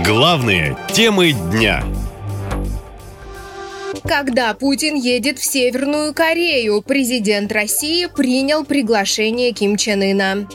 Главные темы дня. Когда Путин едет в Северную Корею, президент России принял приглашение Ким Чен Ына.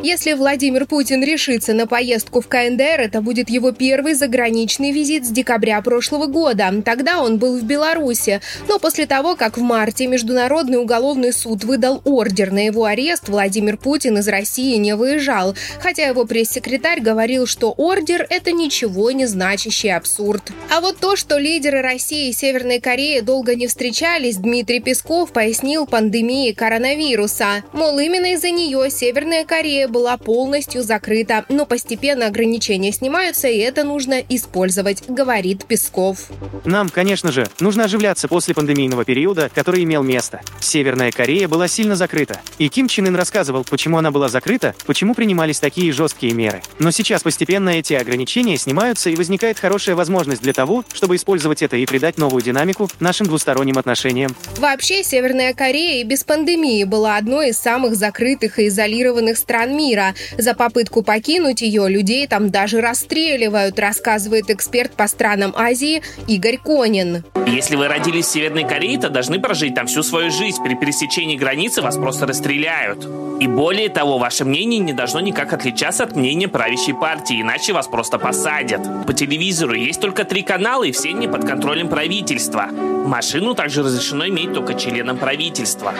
Если Владимир Путин решится на поездку в КНДР, это будет его первый заграничный визит с декабря прошлого года. Тогда он был в Беларуси. Но после того, как в марте Международный уголовный суд выдал ордер на его арест, Владимир Путин из России не выезжал. Хотя его пресс-секретарь говорил, что ордер – это ничего не значащий абсурд. А вот то, что лидеры России и Северной Кореи долго не встречались, Дмитрий Песков пояснил пандемией коронавируса. Мол, именно из-за нее Северная Корея была полностью закрыта, но постепенно ограничения снимаются, и это нужно использовать, говорит Песков. Нам, конечно же, нужно оживляться после пандемийного периода, который имел место. Северная Корея была сильно закрыта. И Ким Чен Ын рассказывал, почему она была закрыта, почему принимались такие жесткие меры. Но сейчас постепенно эти ограничения снимаются, и возникает хорошая возможность для того, чтобы использовать это и придать новую динамику динамику нашим двусторонним отношениям. Вообще, Северная Корея и без пандемии была одной из самых закрытых и изолированных стран мира. За попытку покинуть ее людей там даже расстреливают, рассказывает эксперт по странам Азии Игорь Конин. Если вы родились в Северной Корее, то должны прожить там всю свою жизнь. При пересечении границы вас просто расстреляют. И более того, ваше мнение не должно никак отличаться от мнения правящей партии, иначе вас просто посадят. По телевизору есть только три канала, и все не под контролем правительства. Yeah. Машину также разрешено иметь только членам правительства.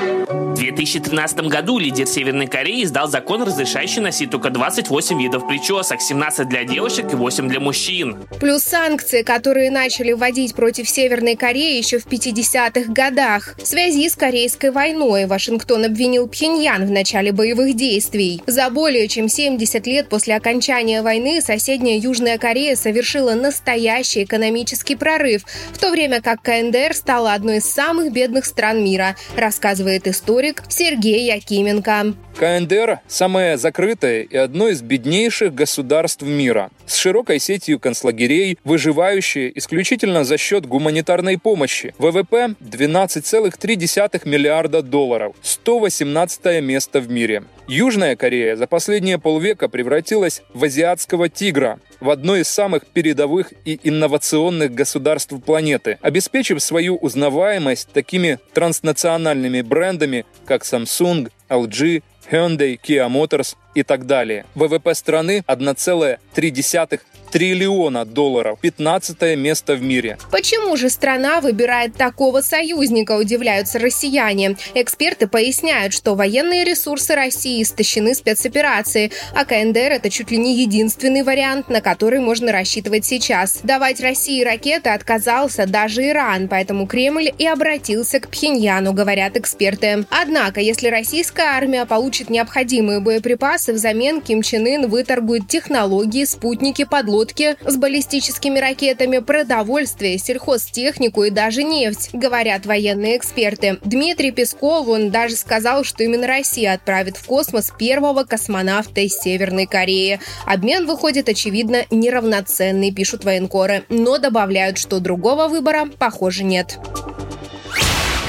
В 2013 году лидер Северной Кореи издал закон, разрешающий носить только 28 видов причесок, 17 для девушек и 8 для мужчин. Плюс санкции, которые начали вводить против Северной Кореи еще в 50-х годах. В связи с Корейской войной Вашингтон обвинил Пхеньян в начале боевых действий. За более чем 70 лет после окончания войны соседняя Южная Корея совершила настоящий экономический прорыв, в то время как КНДР стала одной из самых бедных стран мира, рассказывает историк Сергей Якименко. КНДР – самое закрытое и одно из беднейших государств мира, с широкой сетью концлагерей, выживающее исключительно за счет гуманитарной помощи. ВВП – 12,3 миллиарда долларов, 118 место в мире. Южная Корея за последние полвека превратилась в азиатского тигра, в одно из самых передовых и инновационных государств планеты, обеспечив свою узнаваемость такими транснациональными брендами, как Samsung, LG, Hyundai, Kia Motors и так далее. ВВП страны 1,3 триллиона долларов, 15 место в мире. Почему же страна выбирает такого союзника, удивляются россияне. Эксперты поясняют, что военные ресурсы России истощены спецоперацией, а КНДР это чуть ли не единственный вариант, на который можно рассчитывать сейчас. Давать России ракеты отказался даже Иран, поэтому Кремль и обратился к Пхеньяну, говорят эксперты. Однако, если российская армия получит необходимые боеприпасы, взамен Ким Чен Ын выторгует технологии, спутники, подлодки лодки с баллистическими ракетами, продовольствие, сельхозтехнику и даже нефть, говорят военные эксперты. Дмитрий Песков, он даже сказал, что именно Россия отправит в космос первого космонавта из Северной Кореи. Обмен выходит, очевидно, неравноценный, пишут военкоры, но добавляют, что другого выбора, похоже, нет.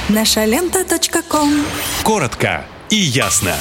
Наша лента. Коротко и ясно.